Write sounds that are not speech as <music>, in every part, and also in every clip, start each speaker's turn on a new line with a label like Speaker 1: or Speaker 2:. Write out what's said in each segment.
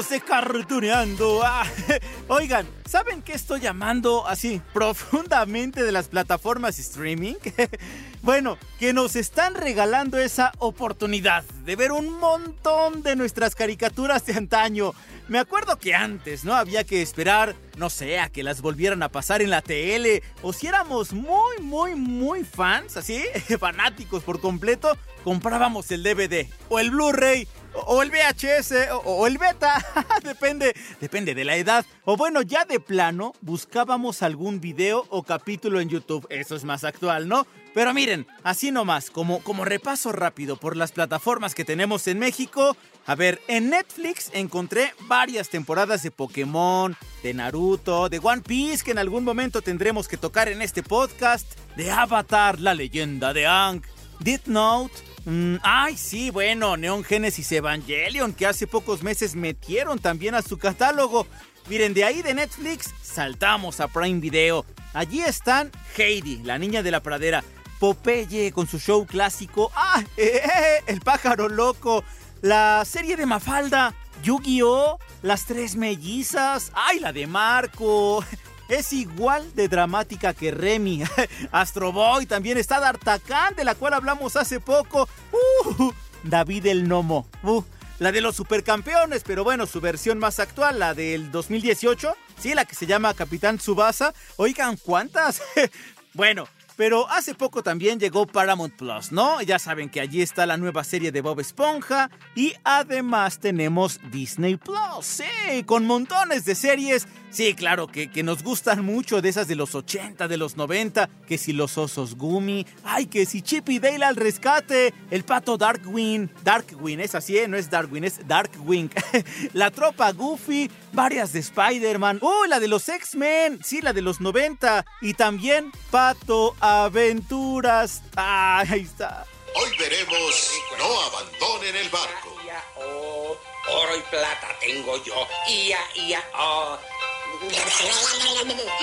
Speaker 1: Amigos de. Ah, <laughs> oigan, ¿saben qué estoy llamando así profundamente de las plataformas streaming? <laughs> bueno, que nos están regalando esa oportunidad de ver un montón de nuestras caricaturas de antaño. Me acuerdo que antes, ¿no? Había que esperar, no sé, a que las volvieran a pasar en la tele. O si éramos muy, muy, muy fans, así, <laughs> fanáticos por completo, comprábamos el DVD o el Blu-ray o el VHS o, el beta, <laughs> depende, depende de la edad. O bueno, ya de plano, buscábamos algún video o capítulo en YouTube. Eso es más actual, ¿no? Pero miren, así nomás, como, como repaso rápido por las plataformas que tenemos en México. A ver, en Netflix encontré varias temporadas de Pokémon, de Naruto, de One Piece, que en algún momento tendremos que tocar en este podcast, de Avatar, la leyenda de Aang, Death Note, Mm, ay, sí, bueno, Neon Genesis Evangelion, que hace pocos meses metieron también a su catálogo. Miren, de ahí de Netflix saltamos a Prime Video. Allí están Heidi, la niña de la pradera, Popeye con su show clásico, ¡ah! <laughs> eh, eh, el pájaro loco, la serie de Mafalda, Yu-Gi-Oh!, las tres mellizas, ¡ay, la de Marco! <laughs> es igual de dramática que Remy. <laughs> Astro Boy también está D'Artagnan, de la cual hablamos hace poco. Uh, David el Nomo. Uh, la de los supercampeones, pero bueno, su versión más actual, la del 2018. Sí, la que se llama Capitán Tsubasa. Oigan, ¿cuántas? <laughs> bueno, pero hace poco también llegó Paramount Plus, ¿no? Ya saben que allí está la nueva serie de Bob Esponja y además tenemos Disney Plus, sí, con montones de series. Sí, claro, que, que nos gustan mucho de esas de los 80, de los 90, que si los osos Gumi, ay, que si Chip y Dale al rescate, el pato Darkwing, Darkwing, es así, ¿eh? no es Darwin, es Darkwing, <laughs> la tropa Goofy, varias de Spider-Man, uy, la de los X-Men, sí, la de los 90, y también Pato Aventuras, ah, ahí está.
Speaker 2: Hoy veremos No abandonen el barco.
Speaker 3: Ia, oh, oro y plata tengo yo. Ia, ia, oh.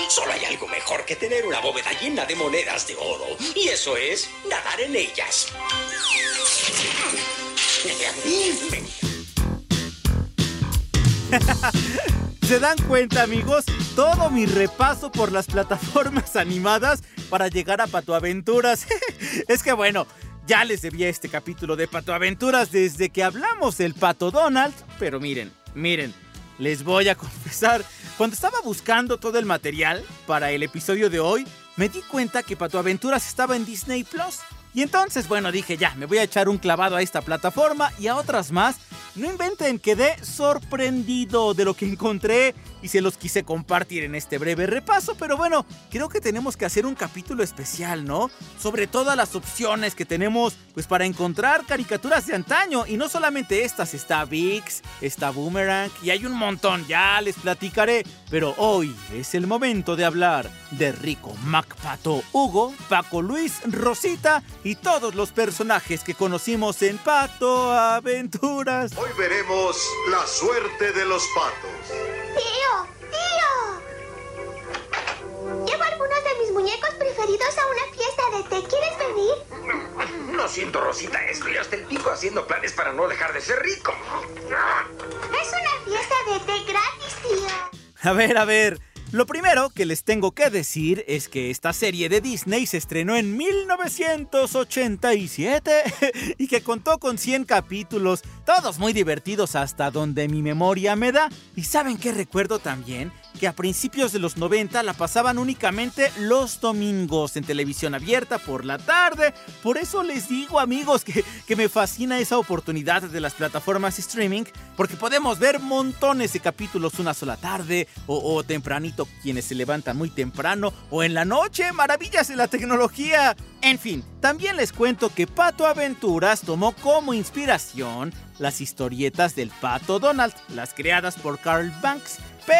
Speaker 3: Solo hay algo mejor que tener una bóveda llena de monedas de oro. Y eso es nadar en ellas.
Speaker 1: ¿Se dan cuenta, amigos? Todo mi repaso por las plataformas <laughs> animadas para llegar a Pato Aventuras. <laughs> es que bueno, ya les debía este capítulo de Pato Aventuras desde que hablamos del Pato Donald. Pero miren, miren, les voy a <laughs> confesar, cuando estaba buscando todo el material para el episodio de hoy, me di cuenta que Pato Aventuras estaba en Disney Plus. Y entonces, bueno, dije ya, me voy a echar un clavado a esta plataforma y a otras más. No inventen, quedé sorprendido de lo que encontré y se los quise compartir en este breve repaso, pero bueno, creo que tenemos que hacer un capítulo especial, ¿no? Sobre todas las opciones que tenemos pues para encontrar caricaturas de antaño y no solamente estas, está VIX, está Boomerang y hay un montón, ya les platicaré, pero hoy es el momento de hablar de Rico, Macpato, Hugo, Paco Luis, Rosita y todos los personajes que conocimos en Pato Aventuras.
Speaker 2: Hoy veremos la suerte de los patos.
Speaker 4: ¡Tío! ¡Tío! Llevo algunos de mis muñecos preferidos a una fiesta de té. ¿Quieres venir?
Speaker 3: No siento, Rosita, estoy hasta el pico haciendo planes para no dejar de ser rico.
Speaker 4: Es una fiesta de té gratis, tío.
Speaker 1: A ver, a ver, Lo primero que les tengo que decir es que esta serie de Disney se estrenó en 1987 <laughs> y que contó con 100 capítulos, todos muy divertidos hasta donde mi memoria me da. ¿Y saben qué recuerdo también? Que a principios de los 90 la pasaban únicamente los domingos en televisión abierta por la tarde. Por eso les digo amigos que, que me fascina esa oportunidad de las plataformas streaming porque podemos ver montones de capítulos una sola tarde o, o tempranito quienes se levantan muy temprano o en la noche, maravillas de la tecnología. En fin, también les cuento que Pato Aventuras tomó como inspiración las historietas del Pato Donald, las creadas por Carl Banks pero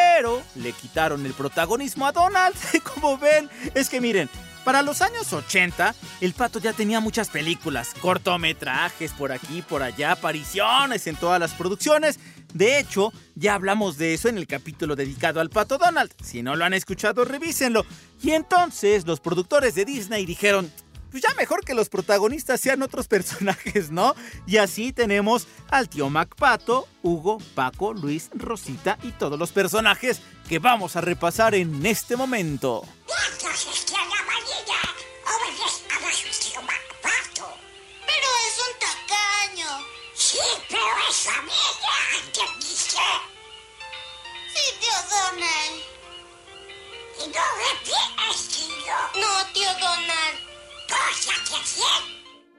Speaker 1: le quitaron el protagonismo a Donald. <laughs> Como ven, es que miren, para los años 80, el pato ya tenía muchas películas, cortometrajes por aquí, por allá, apariciones en todas las producciones. De hecho, ya hablamos de eso en el capítulo dedicado al pato Donald. Si no lo han escuchado, revísenlo. Y entonces los productores de Disney dijeron, pues ya mejor que los protagonistas sean otros personajes, ¿no? Y así tenemos al tío MacPato, Hugo, Paco, Luis, Rosita y todos los personajes que vamos a repasar en este momento.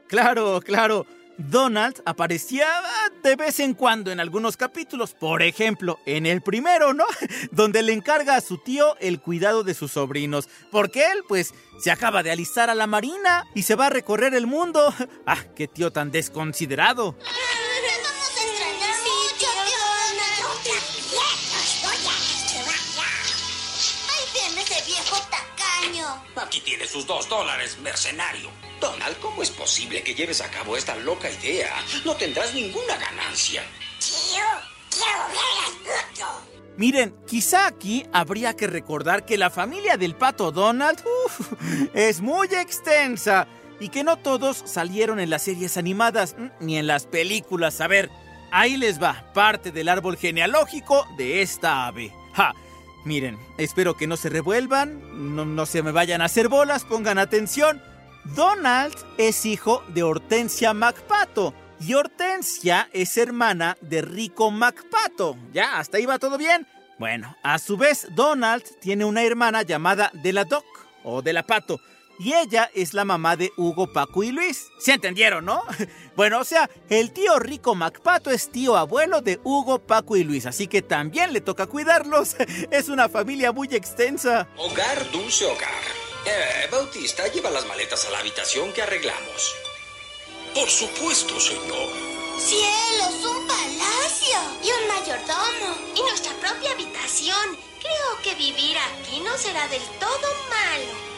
Speaker 1: Claro, claro. Donald aparecía de vez en cuando en algunos capítulos, por ejemplo, en el primero, ¿no? <laughs> Donde le encarga a su tío el cuidado de sus sobrinos, porque él, pues, se acaba de alistar a la marina y se va a recorrer el mundo. <laughs> ¡Ah, qué tío tan desconsiderado!
Speaker 3: Tiene sus dos dólares, mercenario. Donald, ¿cómo es posible que lleves a cabo esta loca idea? No tendrás ninguna ganancia.
Speaker 5: Tío, quiero ver.
Speaker 1: Miren, quizá aquí habría que recordar que la familia del pato Donald uf, es muy extensa y que no todos salieron en las series animadas mm, ni en las películas. A ver, ahí les va parte del árbol genealógico de esta ave. ¡Ja! Miren, espero que no se revuelvan, no, no se me vayan a hacer bolas, pongan atención. Donald es hijo de Hortensia MacPato y Hortensia es hermana de Rico MacPato. ¿Ya? ¿Hasta ahí va todo bien? Bueno, a su vez Donald tiene una hermana llamada de la Doc o de la Pato y ella es la mamá de Hugo, Paco y Luis. ¿Se entendieron, no? <laughs> Bueno, o sea, el tío Rico MacPato es tío abuelo de Hugo, Paco y Luis, así que también le toca cuidarlos. <laughs> Es una familia muy extensa.
Speaker 3: Hogar, dulce hogar. Eh, Bautista, lleva las maletas a la habitación que arreglamos.
Speaker 2: Por supuesto, señor.
Speaker 4: ¡Cielos! ¡Un palacio!
Speaker 6: Y un mayordomo. Y nuestra propia habitación. Creo que vivir aquí no será del todo malo.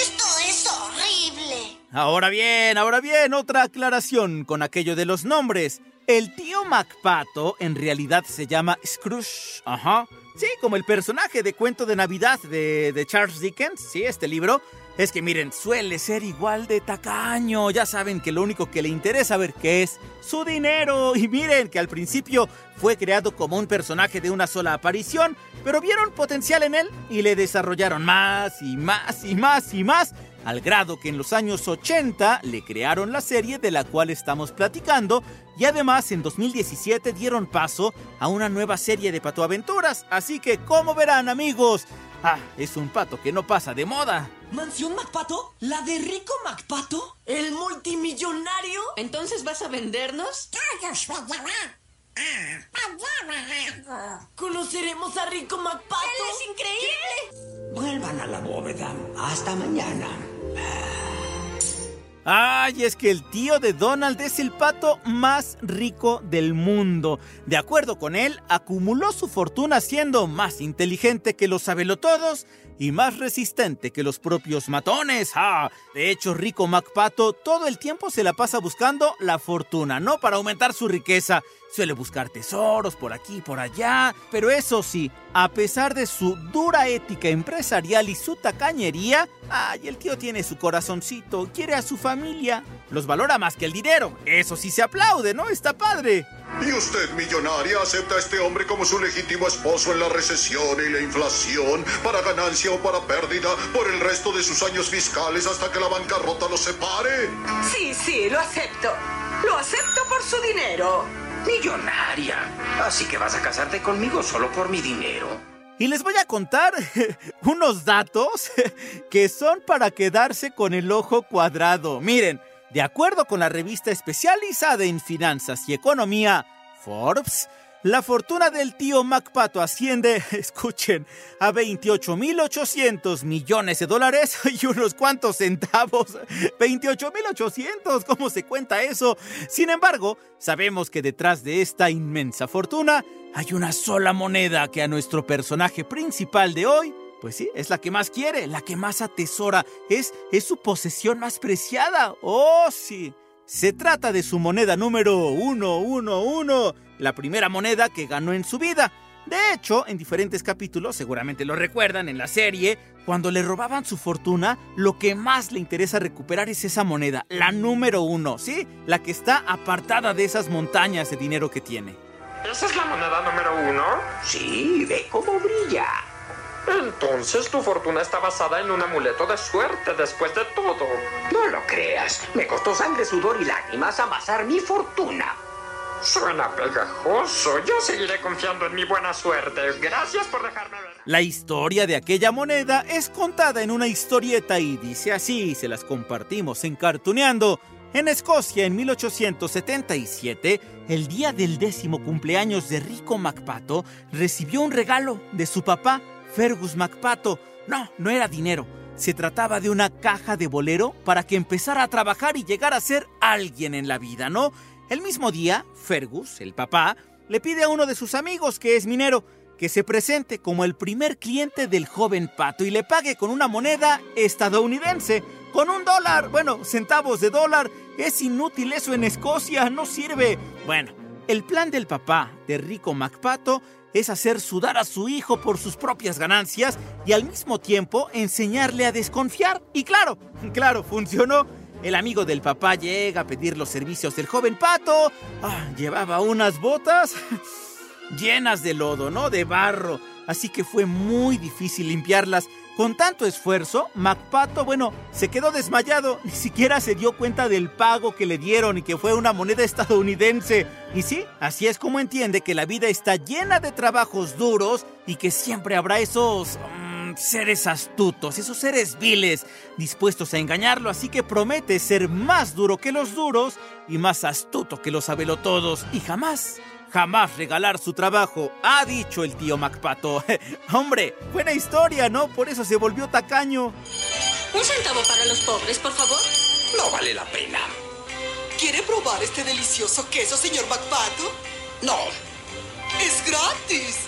Speaker 4: Esto es horrible.
Speaker 1: Ahora bien, ahora bien, otra aclaración con aquello de los nombres. El tío MacPato en realidad se llama Scrooge. Ajá. Sí, como el personaje de cuento de Navidad de, de Charles Dickens, sí, este libro. Es que miren, suele ser igual de tacaño. Ya saben que lo único que le interesa ver qué es su dinero. Y miren que al principio fue creado como un personaje de una sola aparición, pero vieron potencial en él y le desarrollaron más y más y más y más, al grado que en los años 80 le crearon la serie de la cual estamos platicando y además en 2017 dieron paso a una nueva serie de patoaventuras. Así que, como verán amigos, ah, es un pato que no pasa de moda.
Speaker 7: ¿Mansión MacPato? ¿La de Rico MacPato? ¿El multimillonario?
Speaker 8: ¿Entonces vas a vendernos?
Speaker 7: ¿Conoceremos a Rico MacPato?
Speaker 8: ¡Él es increíble!
Speaker 9: Vuelvan a la bóveda. Hasta mañana.
Speaker 1: Ay, es que el tío de Donald es el pato más rico del mundo. De acuerdo con él, acumuló su fortuna siendo más inteligente que los sabelotodos y más resistente que los propios matones. Ah, de hecho, Rico MacPato todo el tiempo se la pasa buscando la fortuna, no para aumentar su riqueza. Suele buscar tesoros por aquí y por allá, pero eso sí, a pesar de su dura ética empresarial y su tacañería, ay, el tío tiene su corazoncito, quiere a su familia. Los valora más que el dinero. Eso sí se aplaude, ¿no? Está padre.
Speaker 2: ¿Y usted, millonaria, acepta a este hombre como su legítimo esposo en la recesión y la inflación, para ganancia o para pérdida, por el resto de sus años fiscales hasta que la bancarrota los separe?
Speaker 10: Sí, sí, lo acepto. Lo acepto por su dinero.
Speaker 3: Millonaria. Así que vas a casarte conmigo solo por mi dinero.
Speaker 1: Y les voy a contar <laughs> unos datos <laughs> que son para quedarse con el ojo cuadrado. Miren, de acuerdo con la revista especializada en finanzas y economía, Forbes, la fortuna del tío MacPato asciende, <laughs> escuchen, a 28.800 millones de dólares <laughs> y unos cuantos centavos. <laughs> 28.800, ¿cómo se cuenta eso? Sin embargo, sabemos que detrás de esta inmensa fortuna hay una sola moneda que a nuestro personaje principal de hoy, pues sí, es la que más quiere, la que más atesora, es, es su posesión más preciada. Oh, sí. Se trata de su moneda número 111, la primera moneda que ganó en su vida. De hecho, en diferentes capítulos, seguramente lo recuerdan en la serie, cuando le robaban su fortuna, lo que más le interesa recuperar es esa moneda, la número uno, ¿sí? La que está apartada de esas montañas de dinero que tiene.
Speaker 11: ¿Esa es la moneda número uno?
Speaker 3: Sí, ve cómo brilla.
Speaker 11: Entonces tu fortuna está basada en un amuleto de suerte después de todo.
Speaker 3: No lo creas. Me costó sangre, sudor y lágrimas amasar mi fortuna.
Speaker 11: Suena pegajoso. Yo seguiré confiando en mi buena suerte. Gracias por dejarme ver.
Speaker 1: La historia de aquella moneda es contada en una historieta y dice así, se las compartimos en Cartuneando. En Escocia, en 1877, el día del décimo cumpleaños de Rico MacPato, recibió un regalo de su papá, Fergus MacPato. No, no era dinero. Se trataba de una caja de bolero para que empezara a trabajar y llegara a ser alguien en la vida, ¿no? El mismo día, Fergus, el papá, le pide a uno de sus amigos, que es minero, que se presente como el primer cliente del joven pato y le pague con una moneda estadounidense, con un dólar, bueno, centavos de dólar. Es inútil eso en Escocia, no sirve. Bueno, el plan del papá de Rico MacPato es hacer sudar a su hijo por sus propias ganancias y al mismo tiempo enseñarle a desconfiar. Y claro, <laughs> claro, funcionó. El amigo del papá llega a pedir los servicios del joven pato. Ah, llevaba unas botas <laughs> llenas de lodo, ¿no? De barro. Así que fue muy difícil limpiarlas. Con tanto esfuerzo, MacPato, bueno, se quedó desmayado. Ni siquiera se dio cuenta del pago que le dieron y que fue una moneda <laughs> estadounidense. Y sí, así es como entiende que la vida está llena de trabajos duros y que siempre habrá esos mm, seres astutos, esos seres viles, dispuestos a engañarlo. Así que promete ser más duro que los duros y más astuto que los todos y jamás jamás regalar su trabajo, ha dicho el tío MacPato. <laughs> Hombre, buena historia, ¿no? Por eso se volvió tacaño.
Speaker 8: Un centavo para los pobres, por favor.
Speaker 3: No vale la pena.
Speaker 7: ¿Quiere probar este delicioso queso, señor MacPato?
Speaker 3: No.
Speaker 7: Es gratis.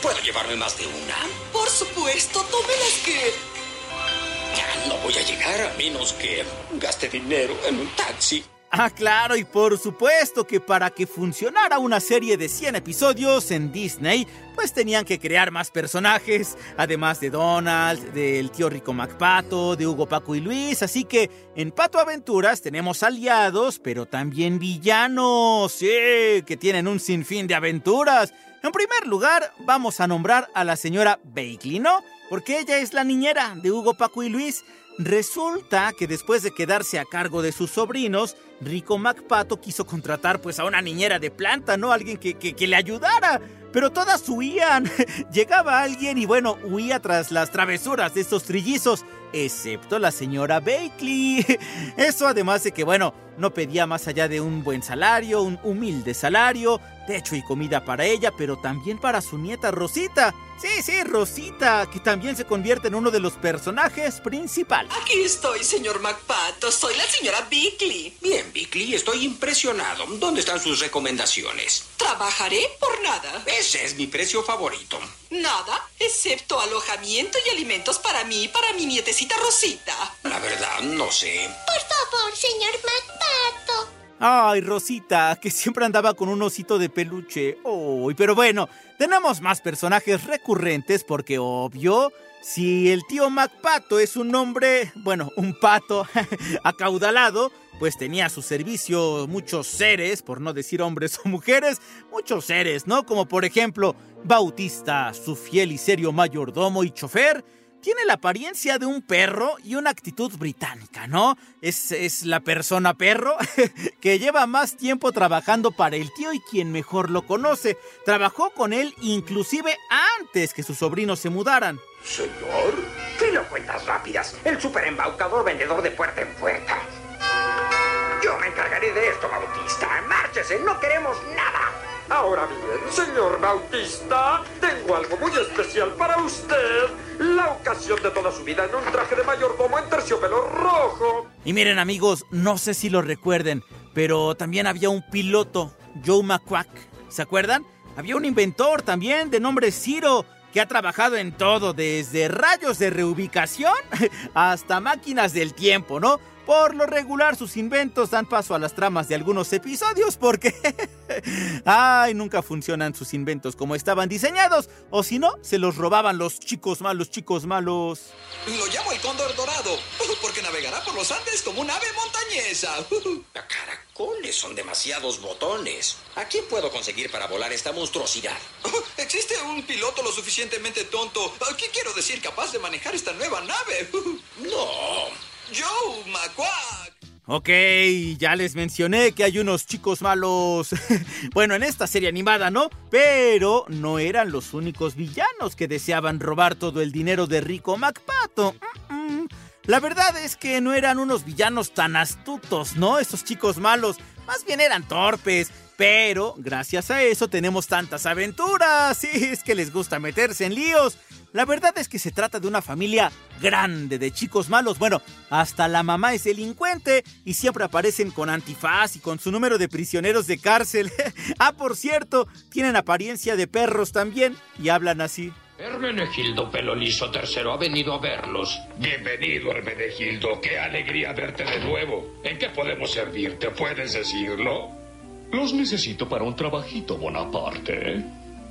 Speaker 3: ¿Puedo llevarme más de una?
Speaker 7: Por supuesto, tome las que...
Speaker 3: Ya no voy a llegar a menos que gaste dinero en un taxi.
Speaker 1: Ah, claro, y por supuesto que para que funcionara una serie de 100 episodios en Disney, pues tenían que crear más personajes, además de Donald, del tío Rico MacPato, de Hugo Paco y Luis, así que en Pato Aventuras tenemos aliados, pero también villanos, sí, que tienen un sinfín de aventuras. En primer lugar, vamos a nombrar a la señora Bakley, ¿no? Porque ella es la niñera de Hugo Paco y Luis. Resulta que después de quedarse a cargo de sus sobrinos, Rico MacPato quiso contratar pues a una niñera de planta, ¿no? Alguien que, que, le ayudara. Pero todas huían. <laughs> Llegaba alguien y bueno, huía tras las travesuras de estos trillizos, excepto la señora Bakley. <laughs> Eso además de que bueno, no pedía más allá de un buen salario, un humilde salario, techo y comida para ella, pero también para su nieta Rosita. Sí, sí, Rosita, que también se convierte en uno de los personajes principales.
Speaker 7: Aquí estoy, señor MacPato. Soy la señora Bickley.
Speaker 3: Bien, Bickley, estoy impresionado. ¿Dónde están sus recomendaciones?
Speaker 7: Trabajaré por nada.
Speaker 3: Ese es mi precio favorito.
Speaker 7: Nada, excepto alojamiento y alimentos para mí y para mi nietecita Rosita.
Speaker 3: La verdad, no sé.
Speaker 4: Por favor, señor MacPato.
Speaker 1: Ay, Rosita, que siempre andaba con un osito de peluche. Uy, pero bueno, tenemos más personajes recurrentes porque, obvio, si el tío MacPato es un hombre, bueno, un pato <laughs> acaudalado, pues tenía a su servicio muchos seres, por no decir hombres o mujeres, muchos seres, ¿no? Como por ejemplo, Bautista, su fiel y serio mayordomo y chofer, tiene la apariencia de un perro y una actitud británica, ¿no? Es, es, la persona perro <laughs> que lleva más tiempo trabajando para el tío y quien mejor lo conoce. Trabajó con él inclusive antes que sus sobrinos se mudaran.
Speaker 11: Señor, lo cuentas rápidas. El superembaucador vendedor de puerta en puerta. Yo me encargaré de esto, Bautista. Márchese, no queremos nada. Ahora bien, señor Bautista, tengo algo muy especial para usted. La ocasión de toda su vida en un traje de mayordomo en terciopelo rojo.
Speaker 1: Y miren amigos, no sé si lo recuerden, pero también había un piloto, Joe McQuack. ¿Se acuerdan? Había un inventor también de nombre Ciro que ha trabajado en todo, desde rayos de reubicación <laughs> hasta máquinas del tiempo, ¿no? Por lo regular sus inventos dan paso a las tramas de algunos episodios porque... <laughs> Ay, nunca funcionan sus inventos como estaban diseñados o si no, se los robaban los chicos malos, chicos malos.
Speaker 3: Lo llamo el cóndor dorado <laughs> porque navegará por los Andes como un ave montañesa. <laughs> Caracoles son demasiados botones. ¿A quién puedo conseguir para volar esta monstruosidad? ¿Existe un piloto lo suficientemente tonto? ¿Qué quiero decir capaz de manejar esta nueva nave? No. Joe McQuack.
Speaker 1: Ok, ya les mencioné que hay unos chicos malos. <laughs> bueno, en esta serie animada, ¿no? Pero no eran los únicos villanos que deseaban robar todo el dinero de Rico MacPato. La verdad es que no eran unos villanos tan astutos, ¿no? Estos chicos malos. Más bien eran torpes. Pero gracias a eso tenemos tantas aventuras. Sí, es que les gusta meterse en líos. La verdad es que se trata de una familia grande de chicos malos. Bueno, hasta la mamá es delincuente y siempre aparecen con antifaz y con su número de prisioneros de cárcel. <laughs> ah, por cierto, tienen apariencia de perros también y hablan así.
Speaker 12: Hermenegildo Pelo Liso III ha venido a verlos. Bienvenido, Hermenegildo. Qué alegría verte de nuevo. ¿En qué podemos servirte? ¿Puedes decirlo?
Speaker 13: Los necesito para un trabajito, Bonaparte.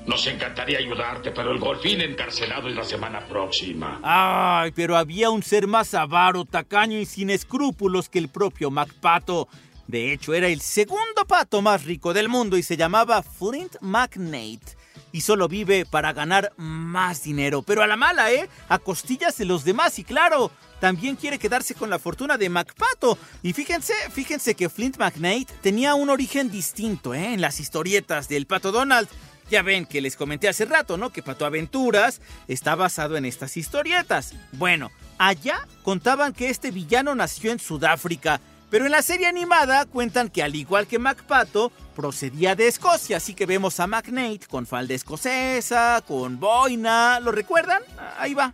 Speaker 12: Nos encantaría ayudarte, pero el golfín encarcelado es la semana próxima.
Speaker 1: Ay, pero había un ser más avaro, tacaño y sin escrúpulos que el propio MacPato. De hecho, era el segundo pato más rico del mundo y se llamaba Flint McNate. Y solo vive para ganar más dinero. Pero a la mala, ¿eh? A costillas de los demás y claro, también quiere quedarse con la fortuna de MacPato. Y fíjense, fíjense que Flint McNate tenía un origen distinto, ¿eh? En las historietas del pato Donald. Ya ven que les comenté hace rato, ¿no? Que Pato Aventuras está basado en estas historietas. Bueno, allá contaban que este villano nació en Sudáfrica, pero en la serie animada cuentan que al igual que MacPato, procedía de Escocia, así que vemos a McNate con falda escocesa, con boina, ¿lo recuerdan? Ahí va.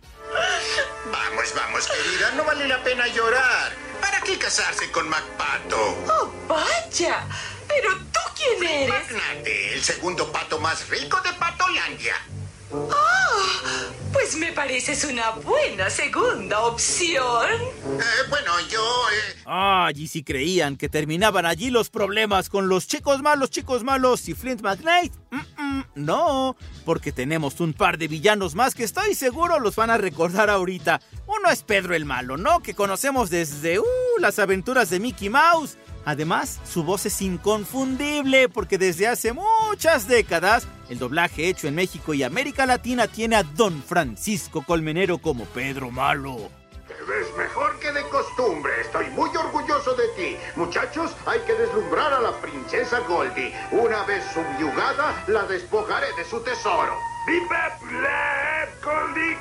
Speaker 2: Vamos, vamos, querida, no vale la pena llorar. ¿Para qué casarse con MacPato?
Speaker 10: ¡Oh, vaya! ¿Pero tú quién eres?
Speaker 2: Magnate, el segundo pato más rico de Patolandia.
Speaker 10: ¡Oh! Pues me pareces una buena segunda opción.
Speaker 2: Eh, bueno, yo... Eh...
Speaker 1: Ah, y si creían que terminaban allí los problemas con los chicos malos, chicos malos y Flint McKnight. no, porque tenemos un par de villanos más que estoy seguro los van a recordar ahorita. Uno es Pedro el Malo, ¿no? Que conocemos desde uh, las aventuras de Mickey Mouse. Además, su voz es inconfundible porque desde hace muchas décadas el doblaje hecho en México y América Latina tiene a Don Francisco Colmenero como Pedro Malo.
Speaker 2: Te ves mejor que de costumbre. Estoy muy orgulloso de ti. Muchachos, hay que deslumbrar a la princesa Goldie. Una vez subyugada, la despojaré de su tesoro. Goldie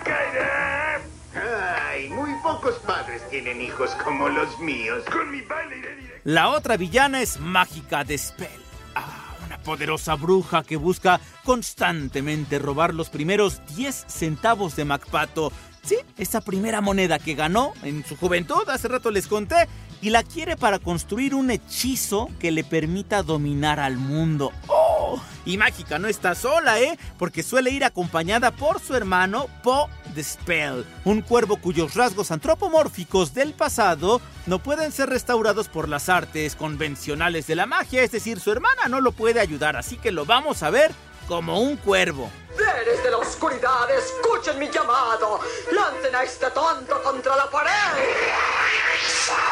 Speaker 2: Ay, muy pocos padres tienen hijos como los míos. Con mi baile
Speaker 1: la otra villana es Mágica de Spell. Ah, una poderosa bruja que busca constantemente robar los primeros 10 centavos de MacPato. Sí, esa primera moneda que ganó en su juventud, hace rato les conté, y la quiere para construir un hechizo que le permita dominar al mundo. ¡Oh! Y Mágica no está sola, ¿eh? Porque suele ir acompañada por su hermano Po the Spell, un cuervo cuyos rasgos antropomórficos del pasado no pueden ser restaurados por las artes convencionales de la magia, es decir, su hermana no lo puede ayudar, así que lo vamos a ver como un cuervo.
Speaker 11: ¡Seres de la oscuridad, escuchen mi llamado! ¡Lancen a este tonto contra la pared!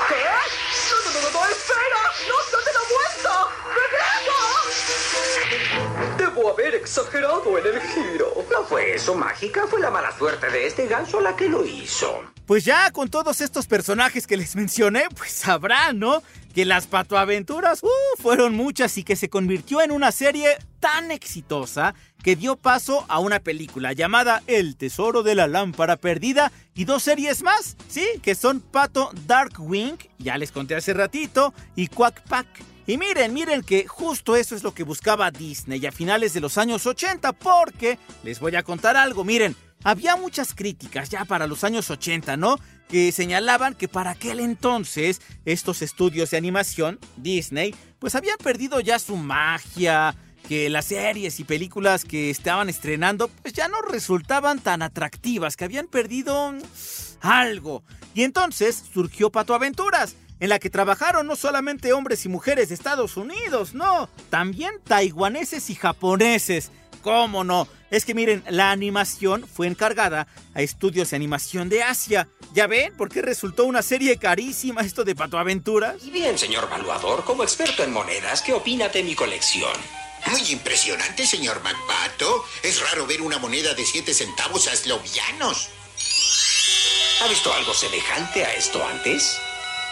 Speaker 11: ¿Qué? ¡No, no, no! ¡No exagerado en el giro.
Speaker 3: No fue eso, mágica. Fue la mala suerte de este ganso la que lo hizo.
Speaker 1: Pues ya con todos estos personajes que les mencioné, pues sabrán, ¿no? Que las patoaventuras uh, fueron muchas y que se convirtió en una serie tan exitosa que dio paso a una película llamada El Tesoro de la Lámpara Perdida y dos series más, ¿sí? Que son Pato Darkwing, ya les conté hace ratito, y Quack Pack. Y miren, miren que justo eso es lo que buscaba Disney a finales de los años 80, porque les voy a contar algo, miren, había muchas críticas ya para los años 80, ¿no? Que señalaban que para aquel entonces estos estudios de animación, Disney, pues habían perdido ya su magia, que las series y películas que estaban estrenando pues ya no resultaban tan atractivas, que habían perdido algo. Y entonces surgió Pato Aventuras, en la que trabajaron no solamente hombres y mujeres de Estados Unidos, no, también taiwaneses y japoneses. ¿Cómo no? Es que miren, la animación fue encargada a estudios de animación de Asia. ¿Ya ven por qué resultó una serie carísima esto de Pato Aventuras?
Speaker 3: Y bien, señor valuador, como experto en monedas, ¿qué opina de mi colección?
Speaker 14: Muy impresionante, señor MacPato. Es raro ver una moneda de 7 centavos a eslovianos.
Speaker 3: ¿Ha visto algo semejante a esto antes?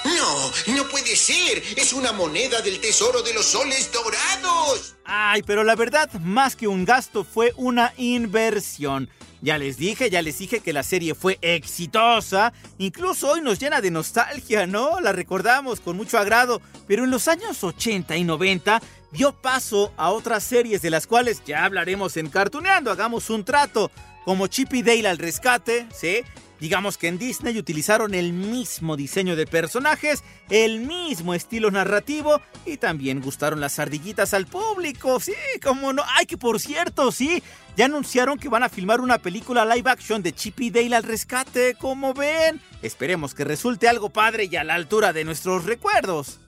Speaker 14: No, no puede ser. Es una moneda del tesoro de los soles dorados.
Speaker 1: Ay, pero la verdad, más que un gasto, fue una inversión. Ya les dije, ya les dije que la serie fue exitosa. Incluso hoy nos llena de nostalgia, ¿no? La recordamos con mucho agrado. Pero en los años 80 y 90 dio paso a otras series de las cuales ya hablaremos en Cartuneando. Hagamos un trato. Como Chip y Dale al rescate, ¿sí? Digamos que en Disney utilizaron el mismo diseño de personajes, el mismo estilo narrativo y también gustaron las ardillitas al público. Sí, como no. Ay, que por cierto, sí, ya anunciaron que van a filmar una película live action de Chip y Dale al rescate, como ven. Esperemos que resulte algo padre y a la altura de nuestros recuerdos.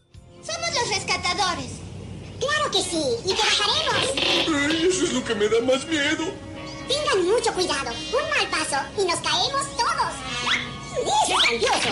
Speaker 4: Somos los rescatadores. Claro que sí, y trabajaremos.
Speaker 12: Ay, eso es lo que me da más miedo.
Speaker 4: Tengan mucho cuidado. Un grandioso!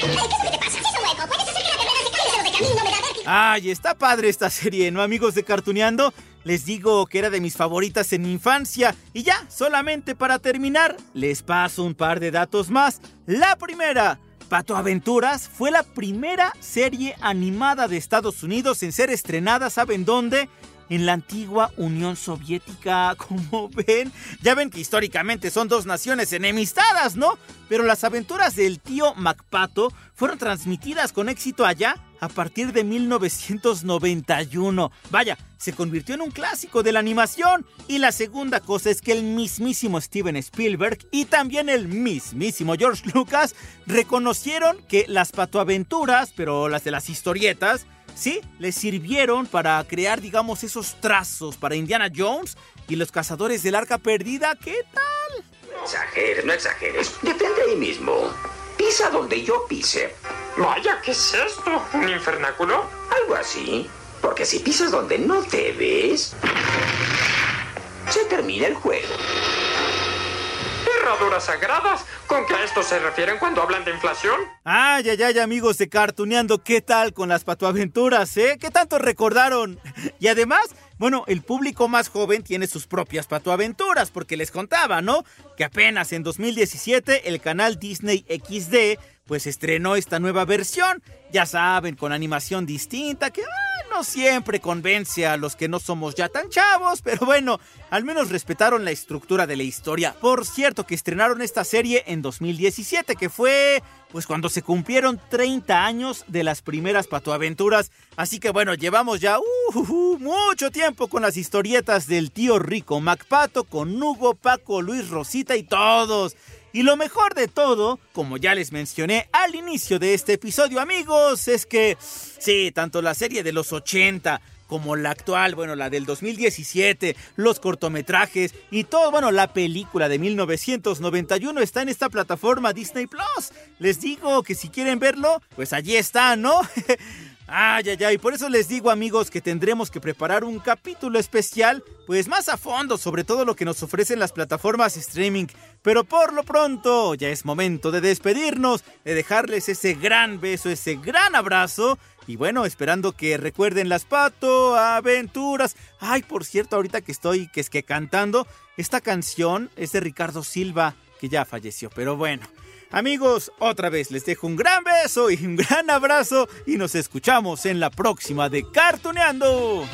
Speaker 4: ¿Qué es lo que te pasa? ¡Es un hueco! ¡Puedes hacer que la camino!
Speaker 1: Ay, está padre esta serie, ¿no, amigos de Cartuneando? Les digo que era de mis favoritas en mi infancia. Y ya, solamente para terminar, les paso un par de datos más. La primera. Pato Aventuras fue la primera serie animada de Estados Unidos en ser estrenada, ¿saben dónde? En la antigua Unión Soviética, <laughs> como ven. Ya ven que históricamente son dos naciones enemistadas, ¿no? Pero las aventuras del tío MacPato fueron transmitidas con éxito allá a partir de 1991. Vaya, se convirtió en un clásico de la animación. Y la segunda cosa es que el mismísimo Steven Spielberg y también el mismísimo George Lucas reconocieron que las patoaventuras, pero las de las historietas, sí, les sirvieron para crear, digamos, esos trazos para Indiana Jones y los cazadores del arca perdida. ¿Qué tal?
Speaker 3: No exageres, no exageres. Detente ahí mismo. Pisa donde yo pise.
Speaker 11: Vaya, ¿qué es esto? ¿Un infernáculo?
Speaker 3: Algo así. Porque si pisas donde no debes, se termina el juego.
Speaker 11: Herraduras sagradas. ¿Con qué a esto se refieren cuando hablan de inflación?
Speaker 1: Ay, ay, ay, amigos de Cartuneando, ¿qué tal con las patoaventuras, eh? ¿Qué tanto recordaron? <laughs> Y además, bueno, el público más joven tiene sus propias patoaventuras, porque les contaba, ¿no? Que apenas en 2017 el canal Disney XD pues estrenó esta nueva versión, ya saben, con animación distinta, que ah, no siempre convence a los que no somos ya tan chavos, pero bueno, al menos respetaron la estructura de la historia. Por cierto, que estrenaron esta serie en 2017, que fue pues cuando se cumplieron 30 años de las primeras patoaventuras. Así que bueno, llevamos ya uh, uh, mucho tiempo con las historietas del tío rico MacPato, con Hugo, Paco, Luis Rosita y todos. Y lo mejor de todo, como ya les mencioné al inicio de este episodio amigos, es que sí, tanto la serie de los 80 como la actual, bueno, la del 2017, los cortometrajes y todo, bueno, la película de 1991 está en esta plataforma Disney Plus. Les digo que si quieren verlo, pues allí está, ¿no? <laughs> Ay, ay, ay, por eso les digo amigos que tendremos que preparar un capítulo especial, pues más a fondo sobre todo lo que nos ofrecen las plataformas streaming. Pero por lo pronto ya es momento de despedirnos, de dejarles ese gran beso, ese gran abrazo. Y bueno, esperando que recuerden las pato aventuras. Ay, por cierto, ahorita que estoy, que es que cantando, esta canción es de Ricardo Silva, que ya falleció, pero bueno. Amigos, otra vez les dejo un gran beso y un gran abrazo y nos escuchamos en la próxima de Cartoneando.